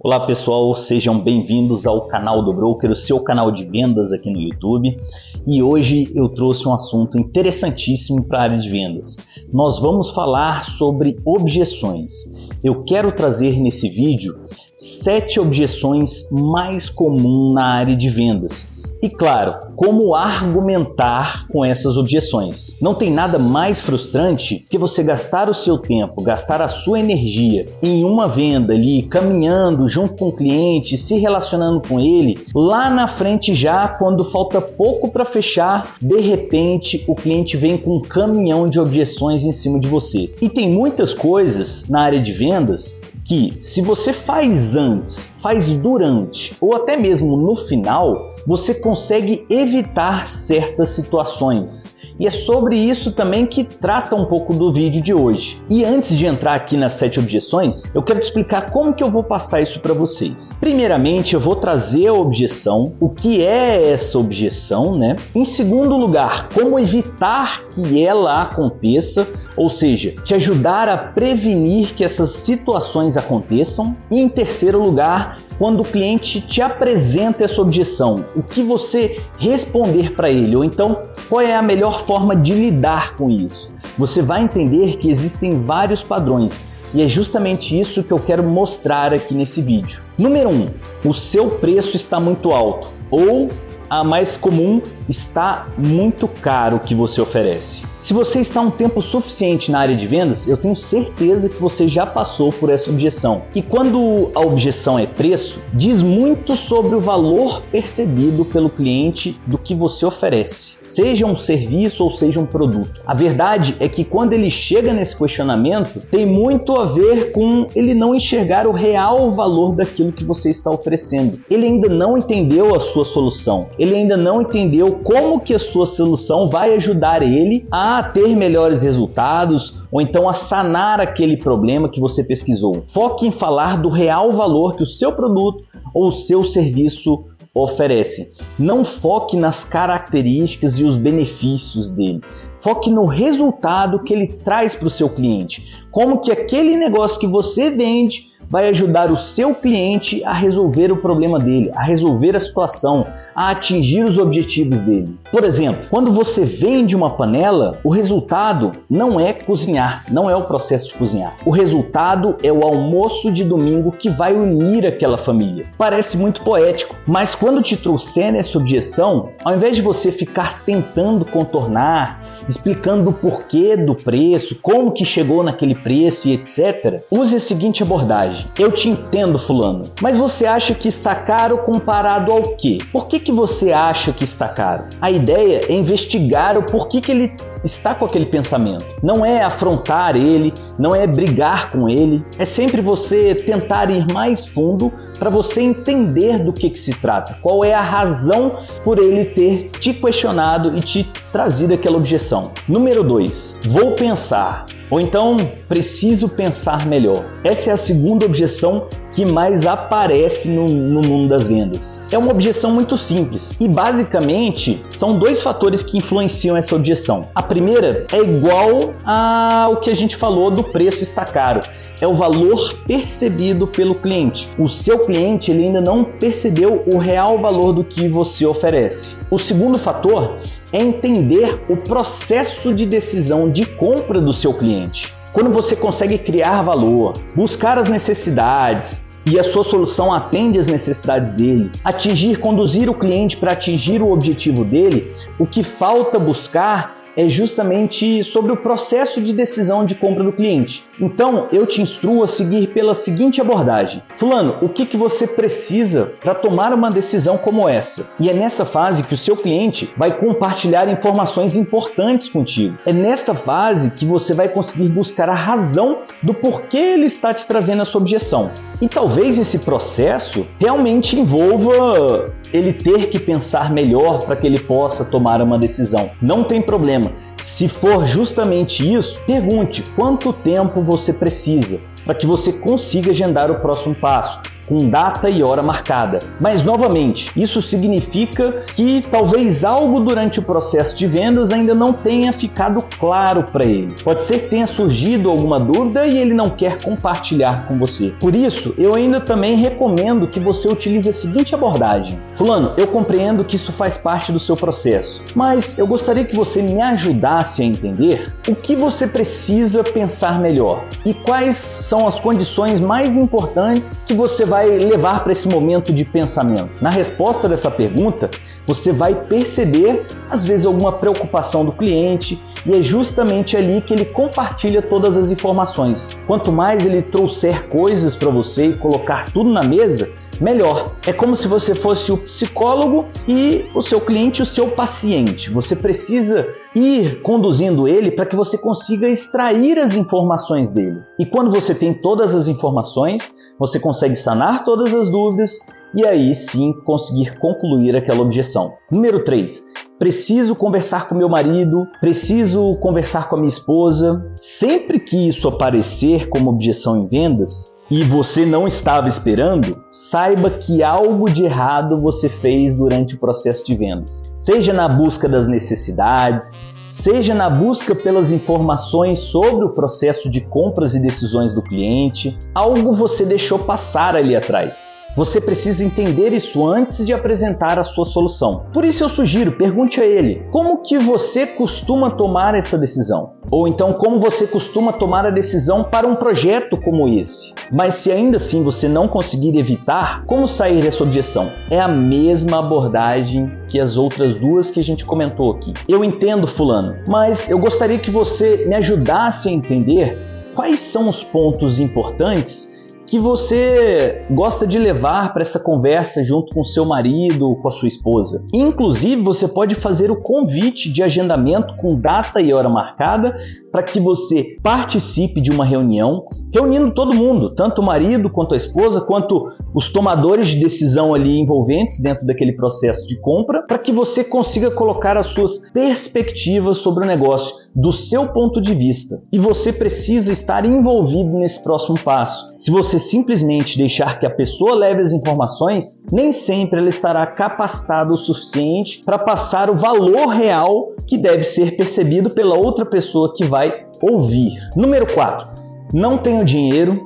Olá pessoal, sejam bem-vindos ao canal do Broker, o seu canal de vendas aqui no YouTube. E hoje eu trouxe um assunto interessantíssimo para a área de vendas. Nós vamos falar sobre objeções. Eu quero trazer nesse vídeo sete objeções mais comuns na área de vendas e claro, como argumentar com essas objeções. Não tem nada mais frustrante que você gastar o seu tempo, gastar a sua energia em uma venda ali, caminhando junto com o cliente, se relacionando com ele, lá na frente já, quando falta pouco para fechar, de repente o cliente vem com um caminhão de objeções em cima de você. E tem muitas coisas na área de vendas que se você faz antes, faz durante ou até mesmo no final, você consegue evitar certas situações. E é sobre isso também que trata um pouco do vídeo de hoje. E antes de entrar aqui nas sete objeções, eu quero te explicar como que eu vou passar isso para vocês. Primeiramente, eu vou trazer a objeção, o que é essa objeção, né? Em segundo lugar, como evitar que ela aconteça, ou seja, te ajudar a prevenir que essas situações aconteçam. E em terceiro lugar, quando o cliente te apresenta essa objeção, o que você responder para ele, ou então qual é a melhor forma de lidar com isso. Você vai entender que existem vários padrões e é justamente isso que eu quero mostrar aqui nesse vídeo. Número 1, um, o seu preço está muito alto ou a mais comum está muito caro o que você oferece. Se você está um tempo suficiente na área de vendas, eu tenho certeza que você já passou por essa objeção. E quando a objeção é preço, diz muito sobre o valor percebido pelo cliente do que você oferece, seja um serviço ou seja um produto. A verdade é que quando ele chega nesse questionamento, tem muito a ver com ele não enxergar o real valor daquilo que você está oferecendo. Ele ainda não entendeu a sua solução. Ele ainda não entendeu como que a sua solução vai ajudar ele a ter melhores resultados ou então a sanar aquele problema que você pesquisou. Foque em falar do real valor que o seu produto ou o seu serviço oferece. Não foque nas características e os benefícios dele. Foque no resultado que ele traz para o seu cliente. Como que aquele negócio que você vende vai ajudar o seu cliente a resolver o problema dele, a resolver a situação, a atingir os objetivos dele. Por exemplo, quando você vende uma panela, o resultado não é cozinhar, não é o processo de cozinhar. O resultado é o almoço de domingo que vai unir aquela família. Parece muito poético, mas quando te trouxer nessa objeção, ao invés de você ficar tentando contornar, explicando o porquê do preço, como que chegou naquele preço e etc. Use a seguinte abordagem: eu te entendo, fulano, mas você acha que está caro comparado ao quê? Por que, que você acha que está caro? A ideia é investigar o porquê que ele está com aquele pensamento. Não é afrontar ele, não é brigar com ele, é sempre você tentar ir mais fundo para você entender do que, que se trata, qual é a razão por ele ter te questionado e te trazido aquela objeção. Número 2, vou pensar. Ou então, preciso pensar melhor. Essa é a segunda objeção que mais aparece no, no, mundo das vendas. É uma objeção muito simples e basicamente são dois fatores que influenciam essa objeção. A primeira é igual ao que a gente falou do preço está caro. É o valor percebido pelo cliente. O seu cliente ele ainda não percebeu o real valor do que você oferece. O segundo fator é entender o processo de decisão de compra do seu cliente. Quando você consegue criar valor, buscar as necessidades, e a sua solução atende às necessidades dele, atingir, conduzir o cliente para atingir o objetivo dele, o que falta buscar é justamente sobre o processo de decisão de compra do cliente. Então, eu te instruo a seguir pela seguinte abordagem: Fulano, o que, que você precisa para tomar uma decisão como essa? E é nessa fase que o seu cliente vai compartilhar informações importantes contigo. É nessa fase que você vai conseguir buscar a razão do porquê ele está te trazendo a sua objeção. E talvez esse processo realmente envolva ele ter que pensar melhor para que ele possa tomar uma decisão. Não tem problema. Se for justamente isso, pergunte quanto tempo você precisa para que você consiga agendar o próximo passo. Com data e hora marcada. Mas novamente, isso significa que talvez algo durante o processo de vendas ainda não tenha ficado claro para ele. Pode ser que tenha surgido alguma dúvida e ele não quer compartilhar com você. Por isso, eu ainda também recomendo que você utilize a seguinte abordagem: Fulano, eu compreendo que isso faz parte do seu processo, mas eu gostaria que você me ajudasse a entender o que você precisa pensar melhor e quais são as condições mais importantes que você vai levar para esse momento de pensamento. Na resposta dessa pergunta, você vai perceber às vezes alguma preocupação do cliente e é justamente ali que ele compartilha todas as informações. Quanto mais ele trouxer coisas para você e colocar tudo na mesa, melhor. É como se você fosse o psicólogo e o seu cliente o seu paciente. Você precisa ir conduzindo ele para que você consiga extrair as informações dele. E quando você tem todas as informações, você consegue sanar todas as dúvidas e aí sim conseguir concluir aquela objeção. Número 3. Preciso conversar com meu marido, preciso conversar com a minha esposa. Sempre que isso aparecer como objeção em vendas, e você não estava esperando, saiba que algo de errado você fez durante o processo de vendas. Seja na busca das necessidades, seja na busca pelas informações sobre o processo de compras e decisões do cliente, algo você deixou passar ali atrás. Você precisa entender isso antes de apresentar a sua solução. Por isso eu sugiro, pergunte a ele: como que você costuma tomar essa decisão? Ou então como você costuma tomar a decisão para um projeto como esse? Mas se ainda assim você não conseguir evitar, como sair dessa objeção? É a mesma abordagem que as outras duas que a gente comentou aqui. Eu entendo fulano, mas eu gostaria que você me ajudasse a entender quais são os pontos importantes que você gosta de levar para essa conversa junto com seu marido, com a sua esposa. Inclusive, você pode fazer o convite de agendamento com data e hora marcada para que você participe de uma reunião, reunindo todo mundo, tanto o marido quanto a esposa, quanto os tomadores de decisão ali envolventes dentro daquele processo de compra, para que você consiga colocar as suas perspectivas sobre o negócio do seu ponto de vista. E você precisa estar envolvido nesse próximo passo. Se você simplesmente deixar que a pessoa leve as informações, nem sempre ela estará capacitada o suficiente para passar o valor real que deve ser percebido pela outra pessoa que vai ouvir. Número 4. Não tenho dinheiro,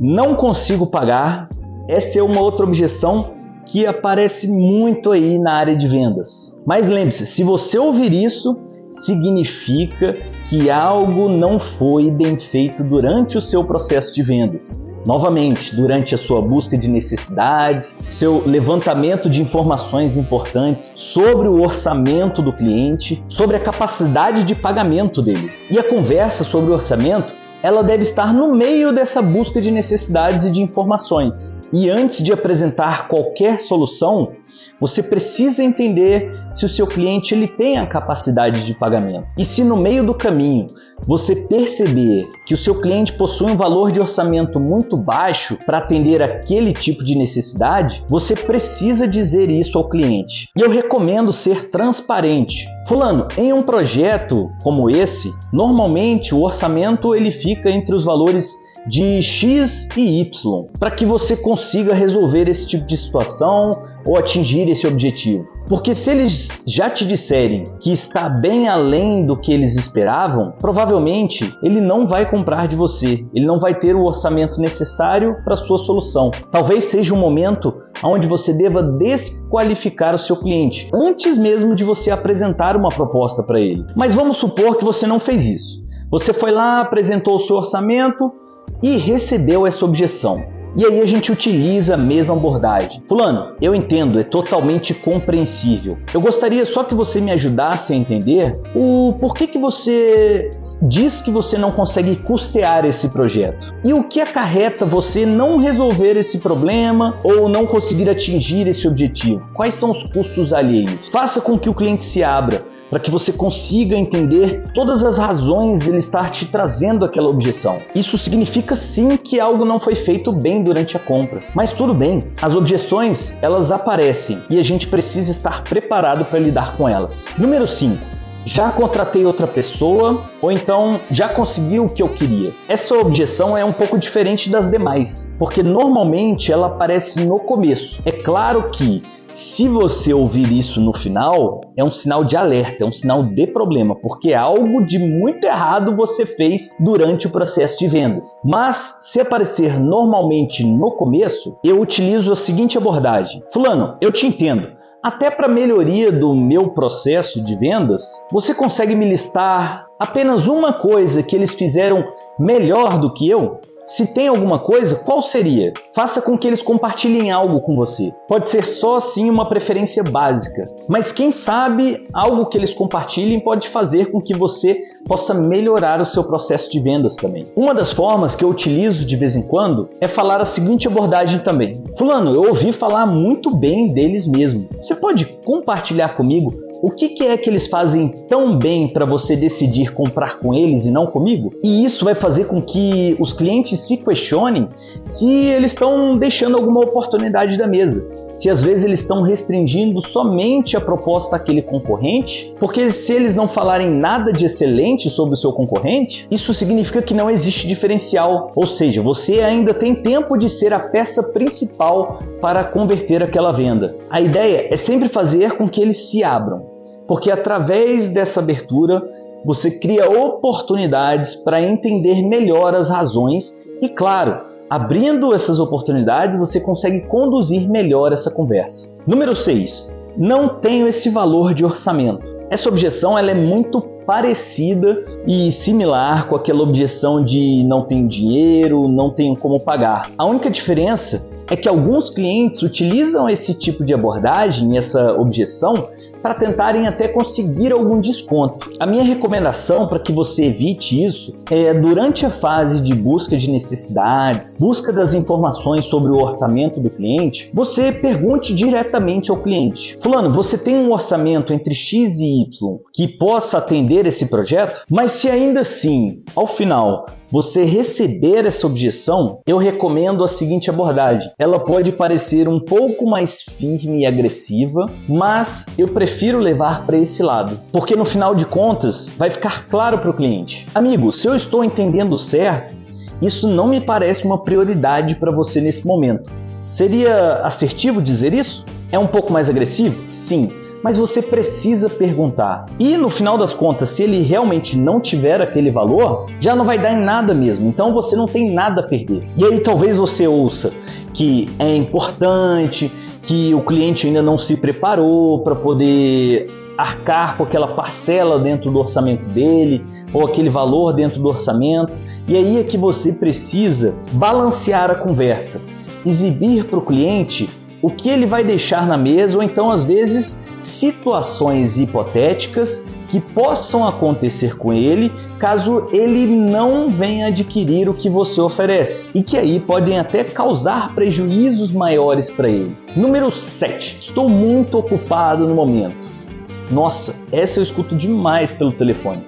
não consigo pagar. Essa é uma outra objeção que aparece muito aí na área de vendas. Mas lembre-se, se você ouvir isso, significa que algo não foi bem feito durante o seu processo de vendas. Novamente, durante a sua busca de necessidades, seu levantamento de informações importantes sobre o orçamento do cliente, sobre a capacidade de pagamento dele. E a conversa sobre o orçamento ela deve estar no meio dessa busca de necessidades e de informações. E antes de apresentar qualquer solução, você precisa entender se o seu cliente ele tem a capacidade de pagamento. E se no meio do caminho você perceber que o seu cliente possui um valor de orçamento muito baixo para atender aquele tipo de necessidade, você precisa dizer isso ao cliente. E eu recomendo ser transparente. Fulano, em um projeto como esse, normalmente o orçamento ele fica entre os valores de X e Y, para que você consiga resolver esse tipo de situação ou atingir esse objetivo. Porque se eles já te disserem que está bem além do que eles esperavam, provavelmente ele não vai comprar de você, ele não vai ter o orçamento necessário para sua solução. Talvez seja um momento onde você deva desqualificar o seu cliente antes mesmo de você apresentar uma proposta para ele. Mas vamos supor que você não fez isso. Você foi lá, apresentou o seu orçamento e recebeu essa objeção. E aí a gente utiliza a mesma abordagem. Fulano, eu entendo, é totalmente compreensível. Eu gostaria só que você me ajudasse a entender o porquê que você diz que você não consegue custear esse projeto. E o que acarreta você não resolver esse problema ou não conseguir atingir esse objetivo? Quais são os custos alheios? Faça com que o cliente se abra para que você consiga entender todas as razões dele estar te trazendo aquela objeção. Isso significa sim que algo não foi feito bem durante a compra. Mas tudo bem, as objeções, elas aparecem e a gente precisa estar preparado para lidar com elas. Número 5. Já contratei outra pessoa ou então já consegui o que eu queria. Essa objeção é um pouco diferente das demais, porque normalmente ela aparece no começo. É claro que se você ouvir isso no final, é um sinal de alerta, é um sinal de problema, porque algo de muito errado você fez durante o processo de vendas. Mas se aparecer normalmente no começo, eu utilizo a seguinte abordagem: Fulano, eu te entendo. Até para melhoria do meu processo de vendas, você consegue me listar apenas uma coisa que eles fizeram melhor do que eu? Se tem alguma coisa, qual seria? Faça com que eles compartilhem algo com você. Pode ser só assim uma preferência básica, mas quem sabe algo que eles compartilhem pode fazer com que você possa melhorar o seu processo de vendas também. Uma das formas que eu utilizo de vez em quando é falar a seguinte abordagem também: Fulano, eu ouvi falar muito bem deles mesmo. Você pode compartilhar comigo o que, que é que eles fazem tão bem para você decidir comprar com eles e não comigo? E isso vai fazer com que os clientes se questionem se eles estão deixando alguma oportunidade da mesa se às vezes eles estão restringindo somente a proposta daquele concorrente, porque se eles não falarem nada de excelente sobre o seu concorrente, isso significa que não existe diferencial, ou seja, você ainda tem tempo de ser a peça principal para converter aquela venda. A ideia é sempre fazer com que eles se abram porque através dessa abertura você cria oportunidades para entender melhor as razões e, claro, abrindo essas oportunidades você consegue conduzir melhor essa conversa. Número 6. Não tenho esse valor de orçamento. Essa objeção ela é muito parecida e similar com aquela objeção de não tenho dinheiro, não tenho como pagar. A única diferença é que alguns clientes utilizam esse tipo de abordagem, essa objeção, para tentarem até conseguir algum desconto. A minha recomendação para que você evite isso é durante a fase de busca de necessidades, busca das informações sobre o orçamento do cliente, você pergunte diretamente ao cliente: Fulano, você tem um orçamento entre X e Y que possa atender esse projeto? Mas se ainda assim, ao final, você receber essa objeção, eu recomendo a seguinte abordagem. Ela pode parecer um pouco mais firme e agressiva, mas eu prefiro levar para esse lado, porque no final de contas vai ficar claro para o cliente. Amigo, se eu estou entendendo certo, isso não me parece uma prioridade para você nesse momento. Seria assertivo dizer isso? É um pouco mais agressivo? Sim, mas você precisa perguntar. E no final das contas, se ele realmente não tiver aquele valor, já não vai dar em nada mesmo. Então você não tem nada a perder. E aí talvez você ouça que é importante, que o cliente ainda não se preparou para poder arcar com aquela parcela dentro do orçamento dele ou aquele valor dentro do orçamento. E aí é que você precisa balancear a conversa, exibir para o cliente o que ele vai deixar na mesa ou então às vezes situações hipotéticas que possam acontecer com ele caso ele não venha adquirir o que você oferece e que aí podem até causar prejuízos maiores para ele. Número 7. Estou muito ocupado no momento. Nossa, essa eu escuto demais pelo telefone.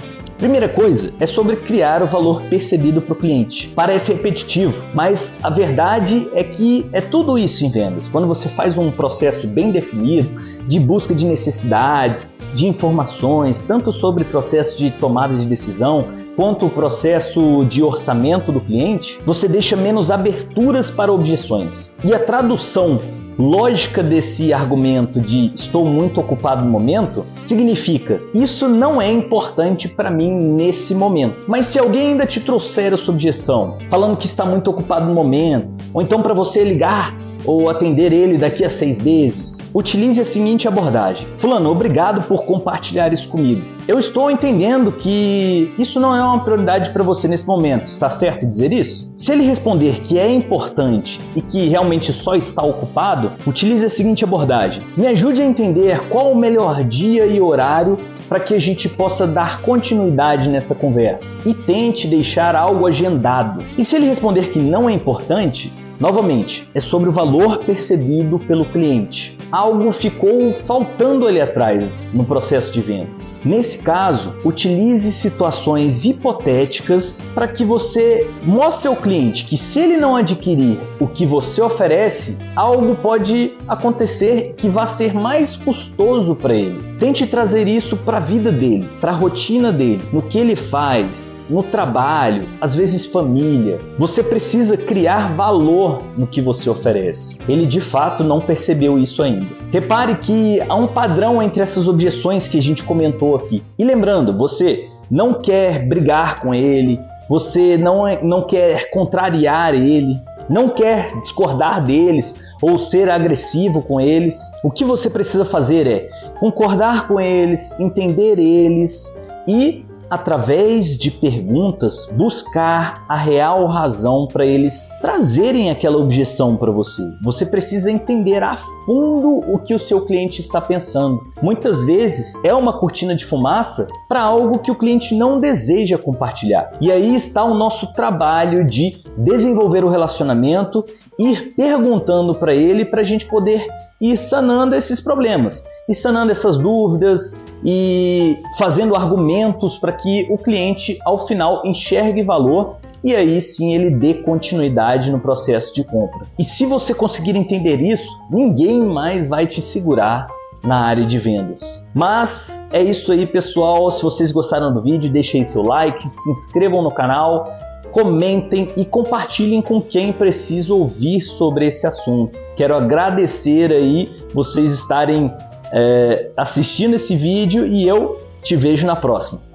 Primeira coisa é sobre criar o valor percebido para o cliente. Parece repetitivo, mas a verdade é que é tudo isso em vendas. Quando você faz um processo bem definido de busca de necessidades, de informações, tanto sobre processo de tomada de decisão quanto o processo de orçamento do cliente, você deixa menos aberturas para objeções. E a tradução lógica desse argumento de estou muito ocupado no momento significa isso não é importante para mim nesse momento. Mas se alguém ainda te trouxer essa objeção, falando que está muito ocupado no momento, ou então para você ligar ou atender ele daqui a seis meses, utilize a seguinte abordagem: Fulano, obrigado por compartilhar isso comigo. Eu estou entendendo que isso não é uma prioridade para você nesse momento. Está certo dizer isso? Se ele responder que é importante e que realmente só está ocupado, utilize a seguinte abordagem: Me ajude a entender qual o melhor dia e horário para que a gente possa dar continuidade nessa conversa e tente deixar algo agendado. E se ele responder que não é importante, Novamente, é sobre o valor percebido pelo cliente. Algo ficou faltando ali atrás no processo de vendas. Nesse caso, utilize situações hipotéticas para que você mostre ao cliente que se ele não adquirir o que você oferece, algo pode acontecer que vá ser mais custoso para ele. Tente trazer isso para a vida dele, para a rotina dele, no que ele faz, no trabalho, às vezes família. Você precisa criar valor no que você oferece. Ele de fato não percebeu isso ainda. Repare que há um padrão entre essas objeções que a gente comentou aqui. E lembrando, você não quer brigar com ele, você não, é, não quer contrariar ele, não quer discordar deles ou ser agressivo com eles. O que você precisa fazer é concordar com eles, entender eles e através de perguntas, buscar a real razão para eles trazerem aquela objeção para você. Você precisa entender a fundo o que o seu cliente está pensando. Muitas vezes é uma cortina de fumaça para algo que o cliente não deseja compartilhar. E aí está o nosso trabalho de desenvolver o relacionamento, ir perguntando para ele para a gente poder ir sanando esses problemas, e sanando essas dúvidas e fazendo argumentos para que o cliente ao final enxergue valor e aí sim ele dê continuidade no processo de compra. E se você conseguir entender isso, ninguém mais vai te segurar na área de vendas. Mas é isso aí, pessoal. Se vocês gostaram do vídeo, deixem seu like, se inscrevam no canal, comentem e compartilhem com quem precisa ouvir sobre esse assunto. Quero agradecer aí vocês estarem é, assistindo esse vídeo e eu te vejo na próxima.